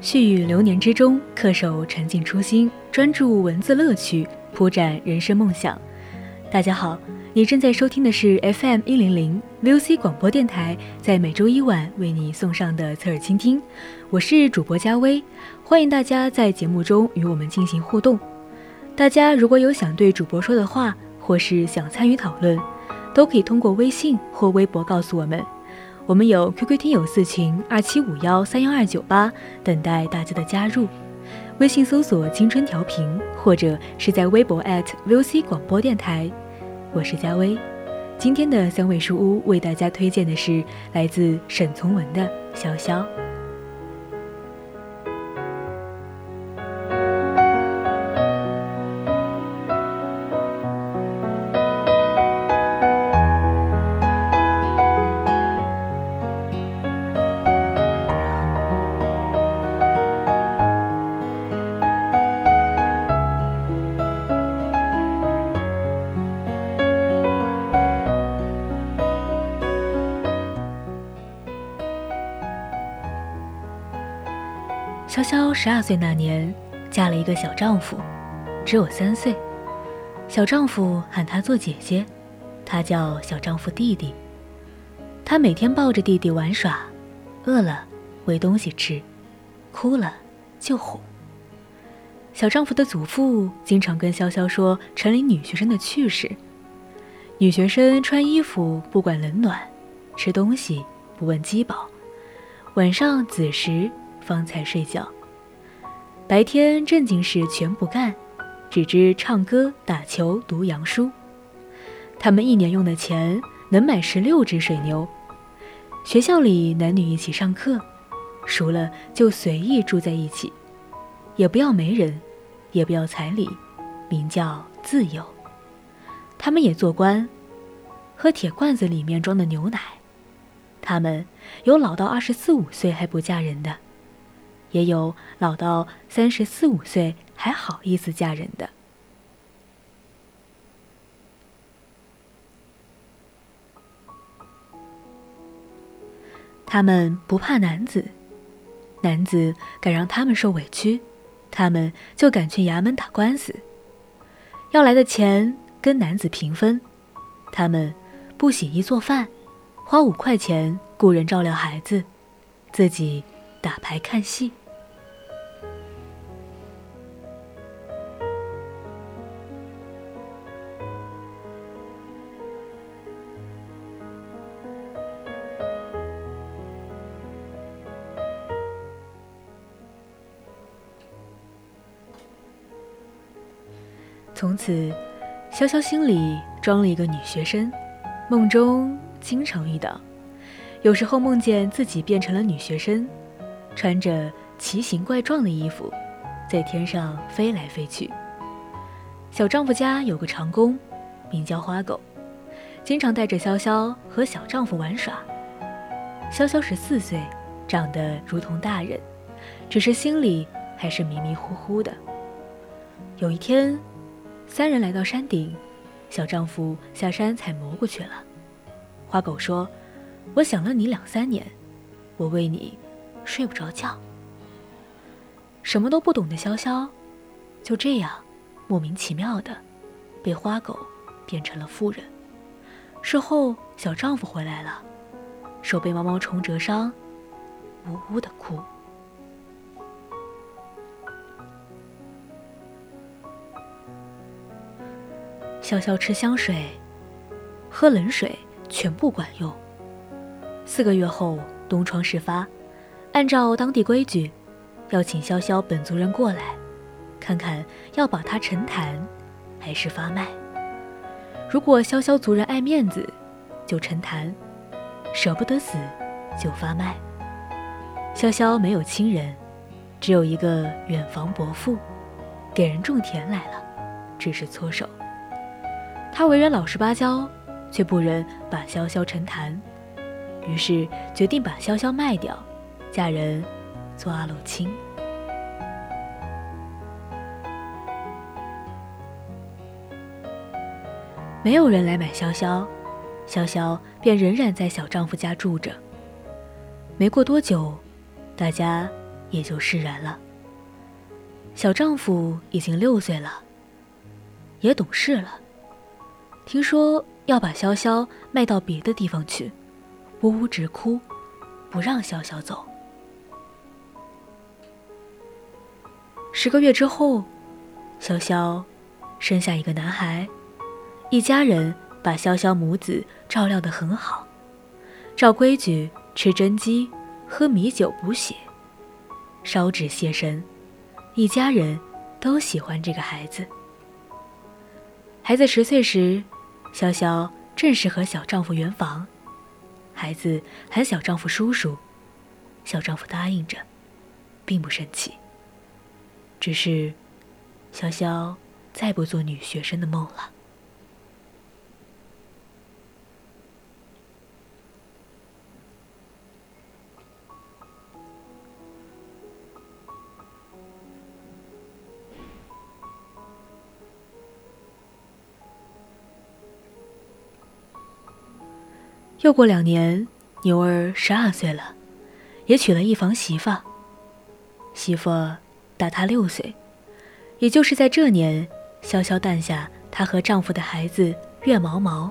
絮语流年之中，恪守沉静初心，专注文字乐趣，铺展人生梦想。大家好，你正在收听的是 FM 一零零 VOC 广播电台，在每周一晚为你送上的侧耳倾听。我是主播佳薇，欢迎大家在节目中与我们进行互动。大家如果有想对主播说的话，或是想参与讨论，都可以通过微信或微博告诉我们。我们有 QQ 听友四群二七五幺三幺二九八，等待大家的加入。微信搜索“青春调频”，或者是在微博 @VOC 广播电台。我是佳薇，今天的三味书屋为大家推荐的是来自沈从文的《潇潇》。潇潇十二岁那年，嫁了一个小丈夫，只有三岁。小丈夫喊她做姐姐，她叫小丈夫弟弟。她每天抱着弟弟玩耍，饿了喂东西吃，哭了就哄。小丈夫的祖父经常跟潇潇说城里女学生的趣事：女学生穿衣服不管冷暖，吃东西不问饥饱，晚上子时。方才睡觉，白天正经事全不干，只知唱歌、打球、读洋书。他们一年用的钱能买十六只水牛。学校里男女一起上课，熟了就随意住在一起，也不要媒人，也不要彩礼，名叫自由。他们也做官，喝铁罐子里面装的牛奶。他们有老到二十四五岁还不嫁人的。也有老到三十四五岁还好意思嫁人的。他们不怕男子，男子敢让他们受委屈，他们就敢去衙门打官司。要来的钱跟男子平分，他们不洗衣做饭，花五块钱雇人照料孩子，自己。打牌看戏。从此，潇潇心里装了一个女学生，梦中经常遇到，有时候梦见自己变成了女学生。穿着奇形怪状的衣服，在天上飞来飞去。小丈夫家有个长工，名叫花狗，经常带着潇潇和小丈夫玩耍。潇潇十四岁，长得如同大人，只是心里还是迷迷糊糊的。有一天，三人来到山顶，小丈夫下山采蘑菇去了。花狗说：“我想了你两三年，我为你。”睡不着觉，什么都不懂的潇潇，就这样莫名其妙的被花狗变成了妇人。事后，小丈夫回来了，手被毛毛虫蛰伤，呜呜的哭。潇潇吃香水，喝冷水，全不管用，四个月后，东窗事发，按照当地规矩，要请潇潇本族人过来，看看要把他沉潭，还是发卖。如果潇潇族人爱面子，就沉潭；舍不得死，就发卖。潇潇没有亲人，只有一个远房伯父，给人种田来了，只是搓手。他为人老实巴交，却不忍把潇潇沉潭。于是决定把潇潇卖掉，嫁人做阿鲁青。没有人来买潇潇，潇潇便仍然在小丈夫家住着。没过多久，大家也就释然了。小丈夫已经六岁了，也懂事了。听说要把潇潇卖到别的地方去。呜呜直哭，不让潇潇走。十个月之后，潇潇生下一个男孩，一家人把潇潇母子照料得很好，照规矩吃蒸鸡，喝米酒补血，烧纸谢神，一家人都喜欢这个孩子。孩子十岁时，潇潇正式和小丈夫圆房。孩子喊小丈夫叔叔，小丈夫答应着，并不生气。只是，潇潇再不做女学生的梦了。又过两年，牛儿十二岁了，也娶了一房媳妇。媳妇大她六岁，也就是在这年，潇潇诞下她和丈夫的孩子月毛毛。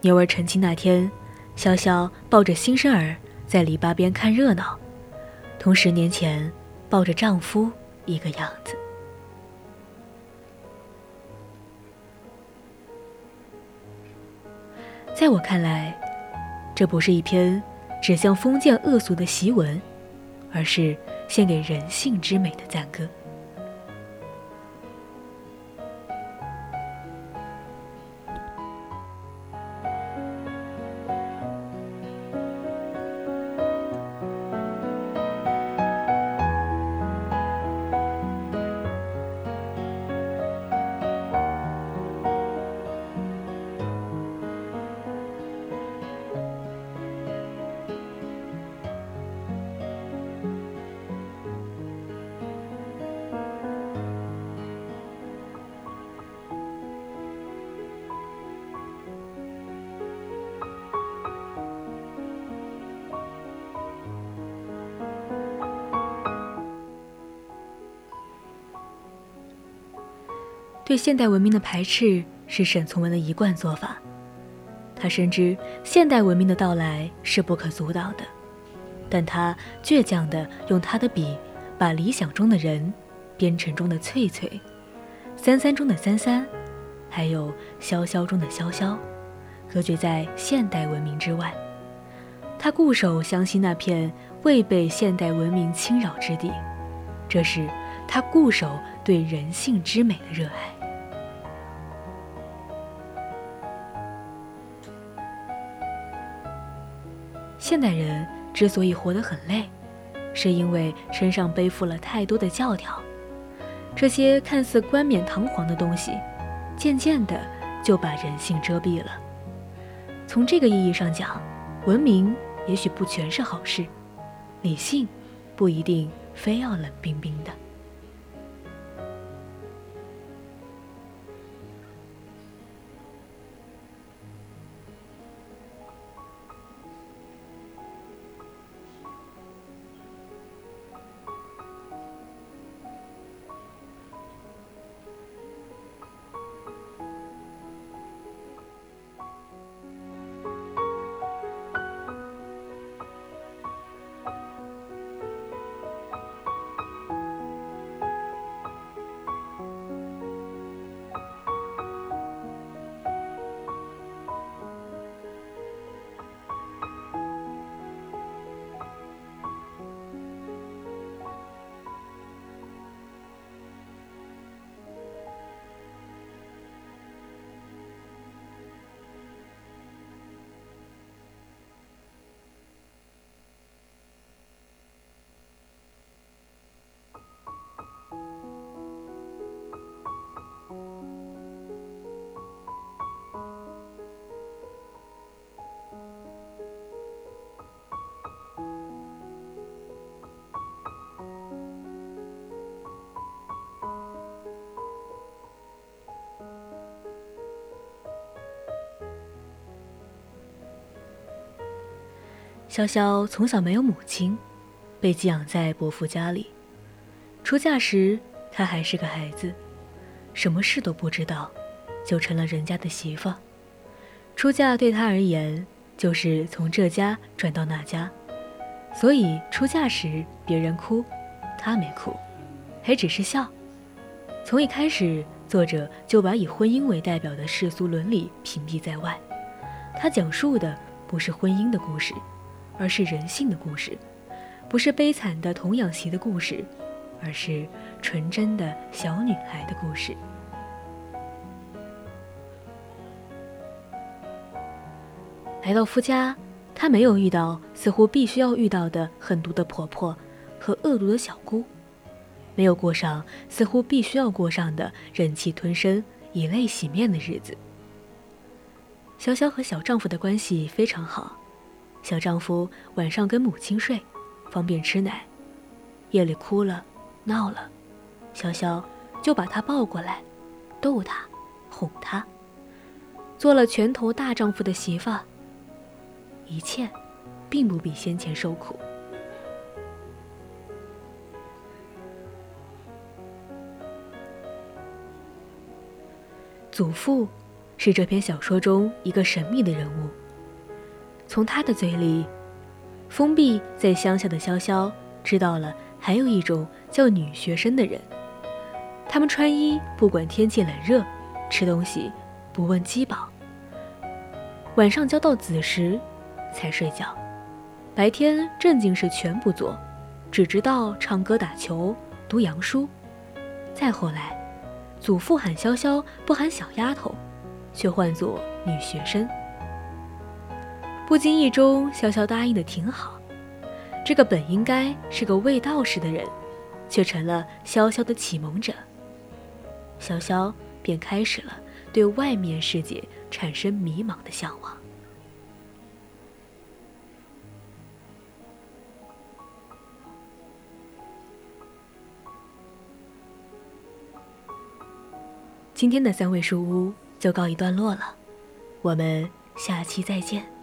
牛儿成亲那天，潇潇抱着新生儿在篱笆边看热闹，同十年前抱着丈夫一个样子。在我看来。这不是一篇指向封建恶俗的檄文，而是献给人性之美的赞歌。对现代文明的排斥是沈从文的一贯做法。他深知现代文明的到来是不可阻挡的，但他倔强地用他的笔，把理想中的人、编程中的翠翠、三三中的三三，还有潇潇中的潇潇，隔绝在现代文明之外。他固守湘西那片未被现代文明侵扰之地，这是他固守对人性之美的热爱。现代人之所以活得很累，是因为身上背负了太多的教条。这些看似冠冕堂皇的东西，渐渐的就把人性遮蔽了。从这个意义上讲，文明也许不全是好事，理性不一定非要冷冰冰的。潇潇从小没有母亲，被寄养在伯父家里。出嫁时，她还是个孩子，什么事都不知道，就成了人家的媳妇。出嫁对她而言，就是从这家转到那家，所以出嫁时别人哭，她没哭，还只是笑。从一开始，作者就把以婚姻为代表的世俗伦理屏蔽在外。他讲述的不是婚姻的故事，而是人性的故事；不是悲惨的童养媳的故事，而是纯真的小女孩的故事。来到夫家，他没有遇到似乎必须要遇到的狠毒的婆婆和恶毒的小姑。没有过上似乎必须要过上的忍气吞声、以泪洗面的日子。潇潇和小丈夫的关系非常好，小丈夫晚上跟母亲睡，方便吃奶。夜里哭了、闹了，潇潇就把他抱过来，逗他、哄他，做了拳头大丈夫的媳妇。一切，并不比先前受苦。祖父是这篇小说中一个神秘的人物。从他的嘴里，封闭在乡下的潇潇知道了还有一种叫女学生的人。他们穿衣不管天气冷热，吃东西不问饥饱。晚上交到子时才睡觉，白天正经事全不做，只知道唱歌、打球、读洋书。再后来。祖父喊潇潇，不喊小丫头，却唤作女学生。不经意中，潇潇答应的挺好。这个本应该是个未道士的人，却成了潇潇的启蒙者。潇潇便开始了对外面世界产生迷茫的向往。今天的三味书屋就告一段落了，我们下期再见。